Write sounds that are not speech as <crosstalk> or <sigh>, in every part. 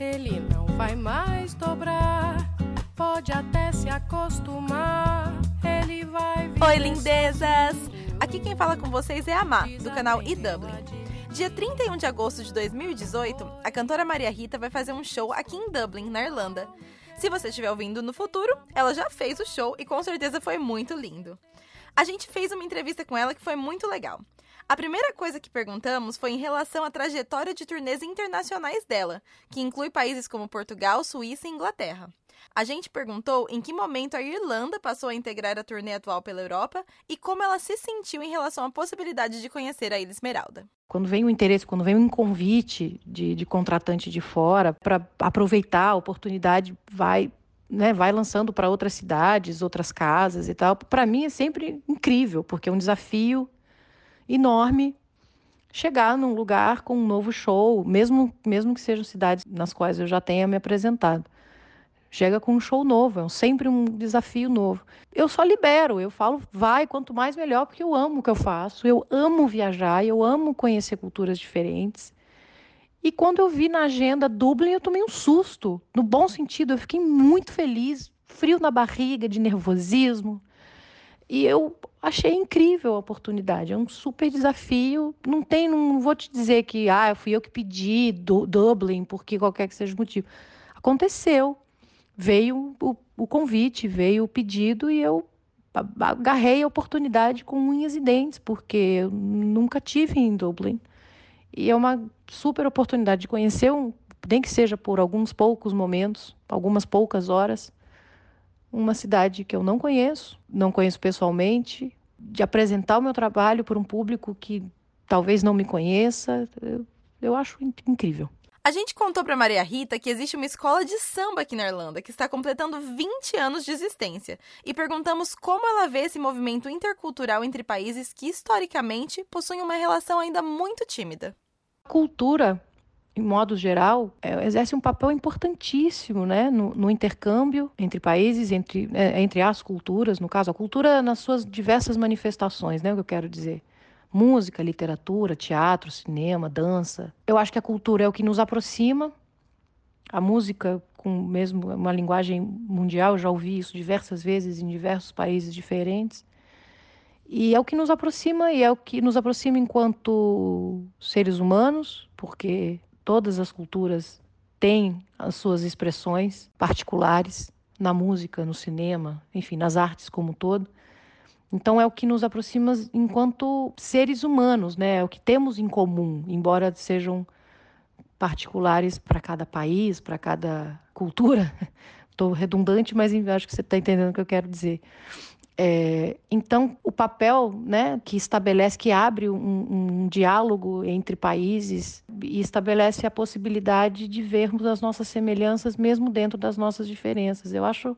ele não vai mais dobrar. Pode até se acostumar, ele vai Oi, lindezas! Aqui quem fala com vocês é a Má, do canal eDublin. Dia 31 de agosto de 2018, a cantora Maria Rita vai fazer um show aqui em Dublin, na Irlanda. Se você estiver ouvindo no futuro, ela já fez o show e com certeza foi muito lindo. A gente fez uma entrevista com ela que foi muito legal. A primeira coisa que perguntamos foi em relação à trajetória de turnês internacionais dela, que inclui países como Portugal, Suíça e Inglaterra. A gente perguntou em que momento a Irlanda passou a integrar a turnê atual pela Europa e como ela se sentiu em relação à possibilidade de conhecer a Ilha Esmeralda. Quando vem o interesse, quando vem um convite de, de contratante de fora para aproveitar a oportunidade, vai né, vai lançando para outras cidades, outras casas e tal. Para mim é sempre incrível, porque é um desafio enorme chegar num lugar com um novo show, mesmo, mesmo que sejam cidades nas quais eu já tenha me apresentado. Chega com um show novo, é sempre um desafio novo. Eu só libero, eu falo, vai, quanto mais melhor, porque eu amo o que eu faço, eu amo viajar, eu amo conhecer culturas diferentes. E quando eu vi na agenda Dublin, eu tomei um susto, no bom sentido, eu fiquei muito feliz, frio na barriga, de nervosismo. E eu achei incrível a oportunidade, é um super desafio. Não tem, não vou te dizer que ah, fui eu que pedi Dublin, porque qualquer que seja o motivo. Aconteceu veio o, o convite, veio o pedido e eu agarrei a oportunidade com unhas e dentes, porque eu nunca tive em Dublin. E é uma super oportunidade de conhecer, um, nem que seja por alguns poucos momentos, algumas poucas horas, uma cidade que eu não conheço, não conheço pessoalmente, de apresentar o meu trabalho para um público que talvez não me conheça, eu, eu acho incrível. A gente contou para Maria Rita que existe uma escola de samba aqui na Irlanda que está completando 20 anos de existência e perguntamos como ela vê esse movimento intercultural entre países que historicamente possuem uma relação ainda muito tímida. A cultura, em modo geral, é, exerce um papel importantíssimo né, no, no intercâmbio entre países, entre, é, entre as culturas, no caso, a cultura nas suas diversas manifestações, né, o que eu quero dizer música, literatura, teatro, cinema, dança. Eu acho que a cultura é o que nos aproxima. A música, com mesmo uma linguagem mundial, já ouvi isso diversas vezes em diversos países diferentes. E é o que nos aproxima e é o que nos aproxima enquanto seres humanos, porque todas as culturas têm as suas expressões particulares na música, no cinema, enfim, nas artes como um todo. Então é o que nos aproxima enquanto seres humanos, né? É o que temos em comum, embora sejam particulares para cada país, para cada cultura. <laughs> Estou redundante, mas acho que você está entendendo o que eu quero dizer. É, então, o papel né, que estabelece, que abre um, um, diálogo entre países e estabelece a possibilidade de vermos as nossas semelhanças mesmo dentro das nossas diferenças. Eu acho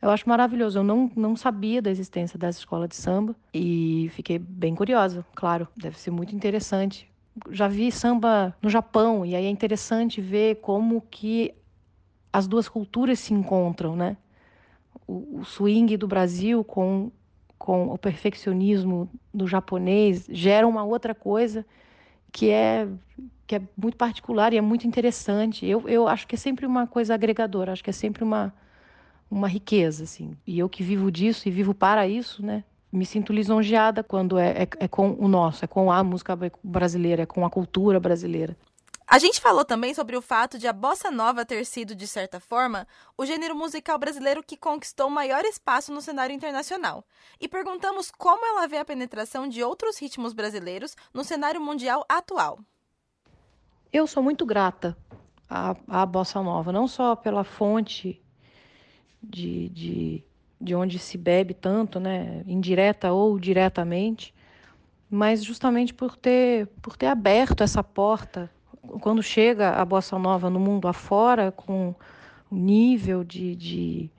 eu acho maravilhoso. Eu não, não sabia da existência dessa escola de samba e fiquei bem curiosa, claro. Deve ser muito interessante. Já vi samba no Japão e aí é interessante ver como que as duas culturas se encontram, né? O, o swing do Brasil com, com o perfeccionismo do japonês gera uma outra coisa que é que é muito particular e é muito interessante. Eu, eu acho que é sempre uma coisa agregadora, acho que é sempre uma, uma riqueza, assim. E eu que vivo disso e vivo para isso, né? Me sinto lisonjeada quando é, é, é com o nosso, é com a música brasileira, é com a cultura brasileira. A gente falou também sobre o fato de a bossa nova ter sido, de certa forma, o gênero musical brasileiro que conquistou maior espaço no cenário internacional. E perguntamos como ela vê a penetração de outros ritmos brasileiros no cenário mundial atual. Eu sou muito grata à, à bossa nova, não só pela fonte de, de, de onde se bebe tanto, né, indireta ou diretamente, mas justamente por ter, por ter aberto essa porta. Quando chega a bossa nova no mundo afora, com o nível de, de,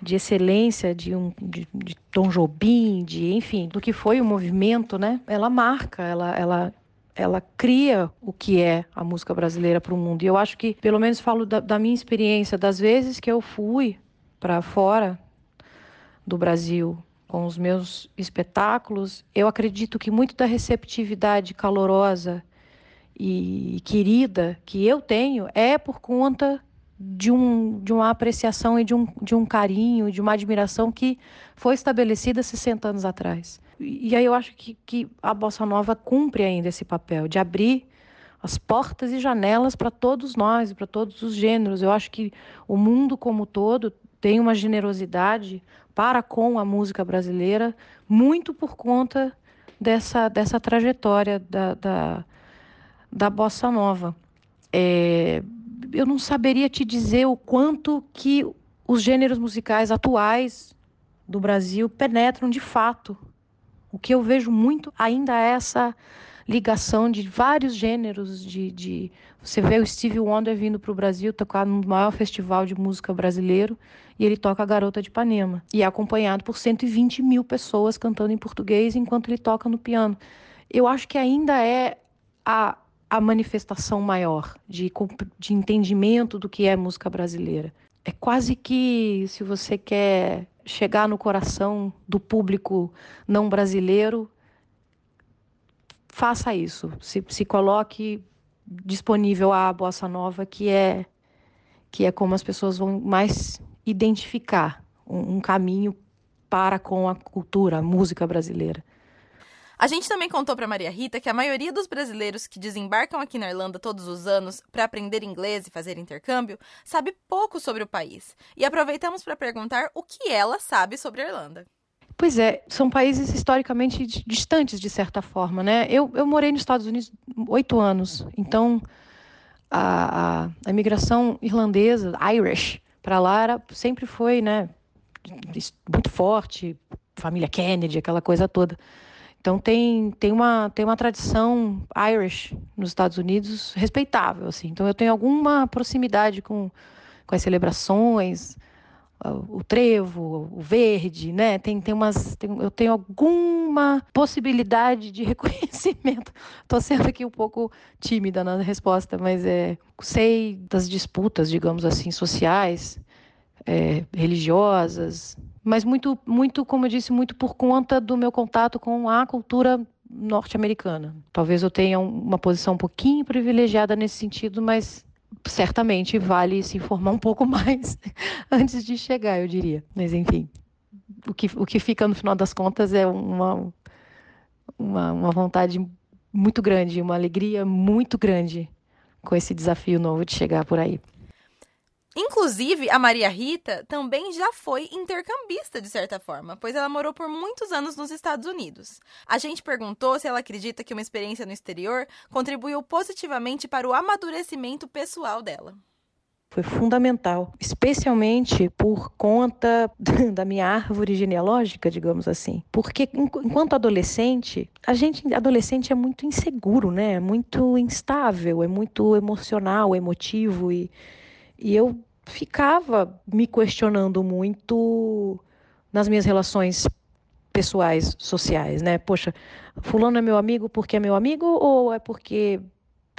de excelência de, um, de, de Tom Jobim, de, enfim, do que foi o movimento, né? Ela marca, ela, ela, ela cria o que é a música brasileira para o mundo. E eu acho que, pelo menos falo da, da minha experiência, das vezes que eu fui para fora do Brasil com os meus espetáculos, eu acredito que muito da receptividade calorosa e querida que eu tenho é por conta de, um, de uma apreciação e de um, de um carinho, de uma admiração que foi estabelecida 60 anos atrás. E, aí eu acho que, que a Bossa Nova cumpre ainda esse papel de abrir as portas e janelas para todos nós, para todos os gêneros. Eu acho que o mundo como todo tem uma generosidade para com a música brasileira, muito por conta dessa, dessa trajetória da, da, da bossa nova. É, eu não saberia te dizer o quanto que os gêneros musicais atuais do Brasil penetram de fato. O que eu vejo muito ainda é essa ligação de vários gêneros de, de... você vê o Stevie Wonder vindo para o Brasil tocar no maior festival de música brasileiro e ele toca a Garota de Ipanema e é acompanhado por 120 mil pessoas cantando em português enquanto ele toca no piano. Eu acho que ainda é a, a manifestação maior de, de entendimento do que é música brasileira. É quase que se você quer chegar no coração do público não brasileiro, faça isso. Se, se coloque disponível a bossa nova, que é que é como as pessoas vão mais identificar um, um caminho para com a cultura, a música brasileira. A gente também contou para Maria Rita que a maioria dos brasileiros que desembarcam aqui na Irlanda todos os anos para aprender inglês e fazer intercâmbio sabe pouco sobre o país. E aproveitamos para perguntar o que ela sabe sobre a Irlanda. Pois é, são países historicamente distantes, de certa forma, né? Eu, eu morei nos Estados Unidos oito anos, então a, a, a imigração irlandesa, Irish, para lá era, sempre foi, né, muito forte, família Kennedy, aquela coisa toda. Então tem, tem, uma, tem uma tradição Irish nos Estados Unidos respeitável, assim. Então eu tenho alguma proximidade com, com as celebrações, o trevo, o verde, né? Tem, tem umas, tem, eu tenho alguma possibilidade de <laughs> reconhecimento. Estou sendo aqui um pouco tímida na resposta, mas é, sei das disputas, digamos assim, sociais, é, religiosas, mas muito, muito, como eu disse, muito por conta do meu contato com a cultura norte-americana. Talvez eu tenha uma posição um pouquinho privilegiada nesse sentido, mas certamente vale se informar um pouco <laughs> mais antes de chegar, eu diria. Mas, enfim, o que, o que fica no final das contas é uma, uma, uma vontade muito grande, uma alegria muito grande com esse desafio novo de chegar por aí. Inclusive, a Maria Rita também já foi intercambista, de certa forma, pois ela morou por muitos anos nos Estados Unidos. A gente perguntou se ela acredita que uma experiência no exterior contribuiu positivamente para o amadurecimento pessoal dela foi fundamental, especialmente por conta <laughs> da minha árvore genealógica, digamos assim. Porque enquanto adolescente, a gente adolescente é muito inseguro, né? É muito instável, é muito emocional, emotivo e e eu ficava me questionando muito nas minhas relações pessoais, sociais, né? Poxa, fulano é meu amigo porque é meu amigo ou é porque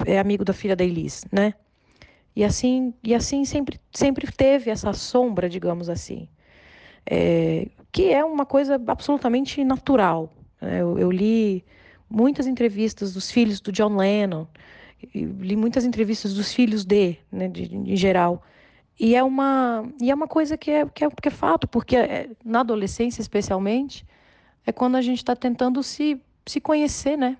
é amigo da filha da Elis, né? E assim, e assim sempre, sempre teve essa sombra, digamos assim, é, que é uma coisa absolutamente natural. Né? Eu, eu, li muitas entrevistas dos filhos do John Lennon, li muitas entrevistas dos filhos de, né, de, de, em geral. E é uma, e é uma coisa que é, que é, que é fato, porque é, na adolescência, especialmente, é quando a gente está tentando se, se conhecer, né?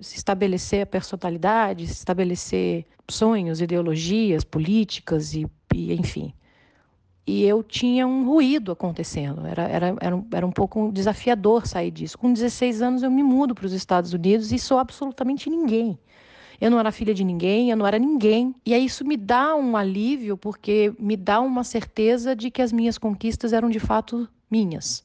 Se estabelecer a personalidade, se estabelecer sonhos, ideologias, políticas e, e enfim. E eu tinha um ruído acontecendo, era, era, era, um, era um pouco desafiador sair disso. Com 16 anos eu me mudo para os Estados Unidos e sou absolutamente ninguém. Eu não era filha de ninguém, eu não era ninguém. E aí isso me dá um alívio, porque me dá uma certeza de que as minhas conquistas eram de fato minhas.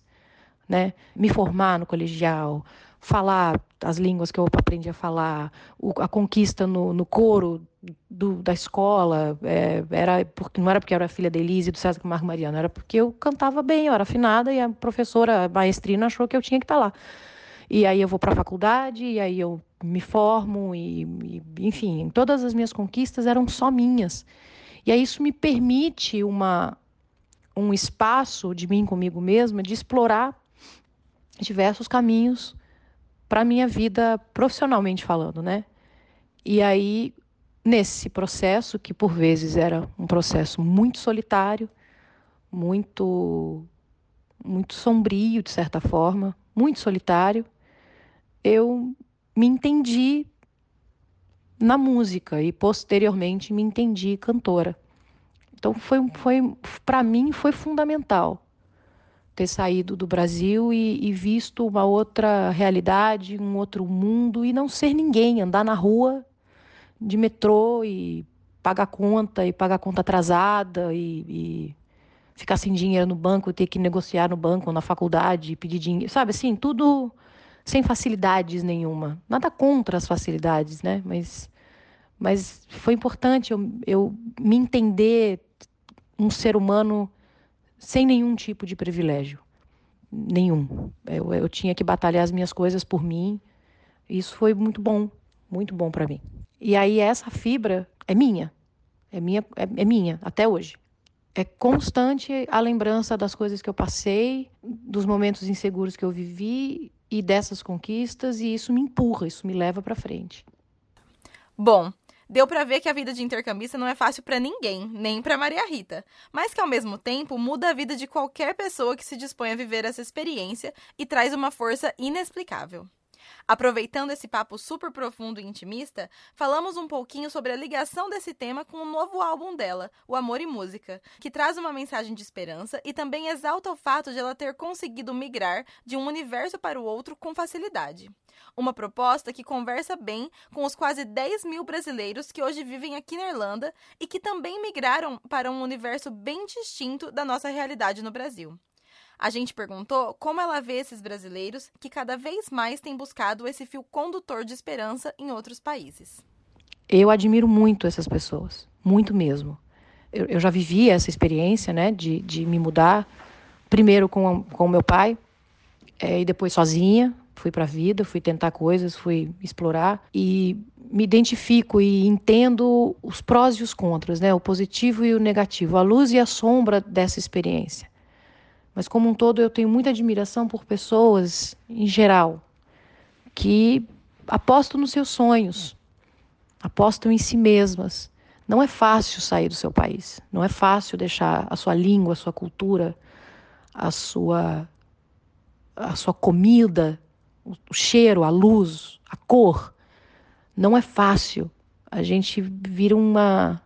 Né? Me formar no colegial, falar as línguas que eu aprendi a falar, o, a conquista no, no coro do, da escola, é, era porque, não era porque eu era filha da Elise e do César Camargo Mariano, era porque eu cantava bem, eu era afinada e a professora a maestrina achou que eu tinha que estar lá. E aí eu vou para a faculdade, e aí eu me formo, e, e, enfim, todas as minhas conquistas eram só minhas. E aí isso me permite uma, um espaço de mim comigo mesma de explorar diversos caminhos para minha vida profissionalmente falando, né? E aí, nesse processo, que por vezes era um processo muito solitário, muito muito sombrio de certa forma, muito solitário, eu me entendi na música e posteriormente me entendi cantora. Então foi foi para mim foi fundamental ter saído do Brasil e, e, visto uma outra realidade, um outro mundo e não ser ninguém, andar na rua de metrô e pagar conta e pagar conta atrasada e, e ficar sem dinheiro no banco, ter que negociar no banco, na faculdade, pedir dinheiro, sabe assim, tudo sem facilidades nenhuma. Nada contra as facilidades, né? Mas, mas foi importante eu, eu me entender um ser humano sem nenhum tipo de privilégio. Nenhum. Eu, eu tinha que batalhar as minhas coisas por mim. Isso foi muito bom, muito bom para mim. E aí essa fibra é minha. É minha, é, é minha até hoje é constante a lembrança das coisas que eu passei, dos momentos inseguros que eu vivi e dessas conquistas, e isso me empurra, isso me leva para frente. Bom, deu para ver que a vida de intercambista não é fácil para ninguém, nem para Maria Rita, mas que ao mesmo tempo muda a vida de qualquer pessoa que se dispõe a viver essa experiência e traz uma força inexplicável. Aproveitando esse papo super profundo e intimista, falamos um pouquinho sobre a ligação desse tema com o novo álbum dela, O Amor e Música, que traz uma mensagem de esperança e também exalta o fato de ela ter conseguido migrar de um universo para o outro com facilidade. Uma proposta que conversa bem com os quase 10 mil brasileiros que hoje vivem aqui na Irlanda e que também migraram para um universo bem distinto da nossa realidade no Brasil. A gente perguntou como ela vê esses brasileiros que cada vez mais têm buscado esse fio condutor de esperança em outros países. Eu admiro muito essas pessoas, muito mesmo. Eu, eu já vivi essa experiência, né, de, de me mudar, primeiro com, com o meu pai, é, e depois sozinha. Fui para a vida, fui tentar coisas, fui explorar e me identifico e entendo os prós e os contras, né, o positivo e o negativo, a luz e a sombra dessa experiência. Mas, como um todo, eu tenho muita admiração por pessoas, em geral, que apostam nos seus sonhos, apostam em si mesmas. Não é fácil sair do seu país, não é fácil deixar a sua língua, a sua cultura, a sua, a sua comida, o cheiro, a luz, a cor. Não é fácil. A gente vira uma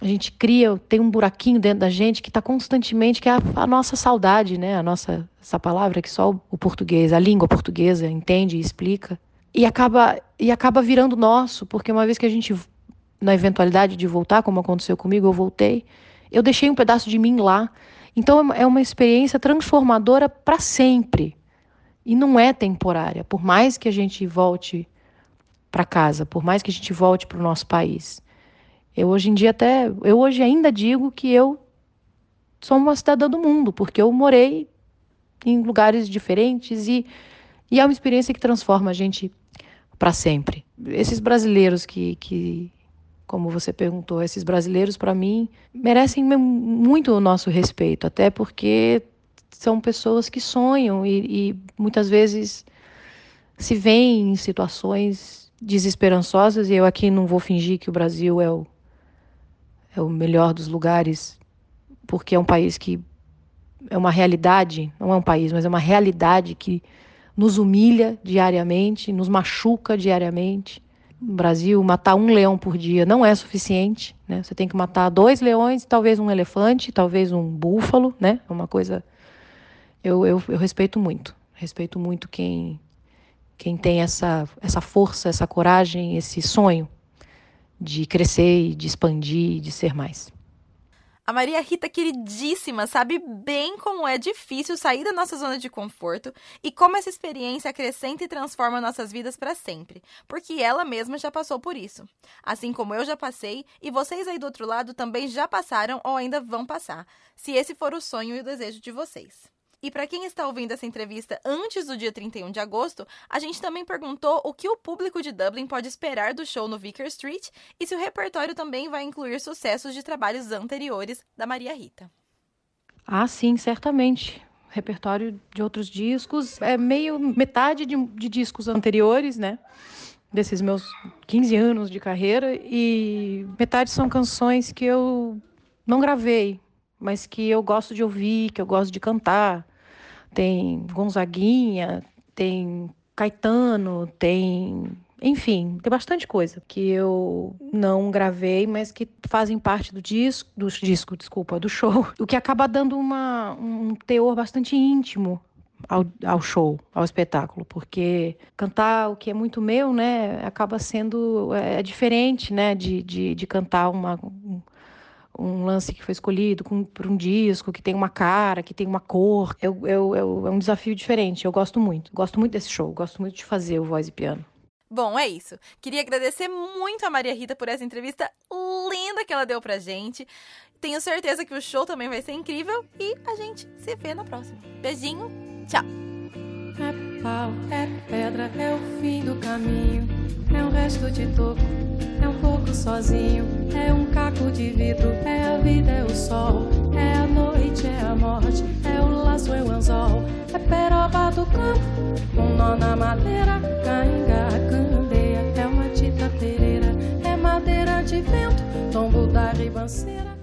a gente cria, tem um buraquinho dentro da gente que está constantemente, que é a, a, nossa saudade, né? A nossa, essa palavra que só o, o português, a língua portuguesa entende e explica. E acaba, e acaba virando nosso, porque uma vez que a gente, na eventualidade de voltar, como aconteceu comigo, eu voltei, eu deixei um pedaço de mim lá. Então é uma experiência transformadora para sempre. E não é temporária, por mais que a gente volte para casa, por mais que a gente volte para o nosso país. Eu hoje em dia até, eu hoje ainda digo que eu sou uma cidadã do mundo, porque eu morei em lugares diferentes e, e é uma experiência que transforma a gente para sempre. Esses brasileiros que, que, como você perguntou, esses brasileiros para mim merecem muito o nosso respeito, até porque são pessoas que sonham e, e muitas vezes se veem em situações desesperançosas e eu aqui não vou fingir que o Brasil é o é o melhor dos lugares, porque é um país que é uma realidade, não é um país, mas é uma realidade que nos humilha diariamente, nos machuca diariamente. No Brasil, matar um leão por dia não é suficiente, né? Você tem que matar dois leões, talvez um elefante, talvez um búfalo, né? É uma coisa. Eu, eu, eu respeito muito, respeito muito quem quem tem essa essa força, essa coragem, esse sonho de crescer de expandir e de ser mais. A Maria Rita, queridíssima, sabe bem como é difícil sair da nossa zona de conforto e como essa experiência acrescenta e transforma nossas vidas para sempre, porque ela mesma já passou por isso. Assim como eu já passei e vocês aí do outro lado também já passaram ou ainda vão passar, se esse for o sonho e o desejo de vocês. E para quem está ouvindo essa entrevista antes do dia 31 de agosto, a gente também perguntou o que o público de Dublin pode esperar do show no Vicar Street e se o repertório também vai incluir sucessos de trabalhos anteriores da Maria Rita. Ah, sim, certamente. Repertório de outros discos é meio metade de, de discos anteriores, né? desses meus 15 anos de carreira e metade são canções que eu não gravei, mas que eu gosto de ouvir, que eu gosto de cantar. Tem Gonzaguinha, tem Caetano, tem enfim, tem bastante coisa que eu não gravei, mas que fazem parte do disco, do disco, desculpa, do show. <laughs> O que acaba dando uma, um teor bastante íntimo ao, ao, show, ao espetáculo, porque cantar o que é muito meu, né, acaba sendo é, é diferente, né, de, de, de cantar uma, um, um, lance que foi escolhido para um disco, que tem uma cara, que tem uma cor. Eu, eu, eu, é um desafio diferente, eu gosto muito. Gosto muito desse show, gosto muito de fazer o voz e piano. Bom, é isso. Queria agradecer muito a Maria Rita por essa entrevista linda que ela deu pra gente. Tenho certeza que o show também vai ser incrível e a gente se vê na próxima. Beijinho, tchau. É pau, é pedra, é o fim do caminho. É um resto de toco, é um pouco sozinho. É um caco de vidro, é a vida, é o sol. É a noite, é a morte, é o laço, é o anzol. É peroba do campo, um nó na madeira, cainga, candeia, é uma tita pereira, é madeira de vento, tombo da ribanceira.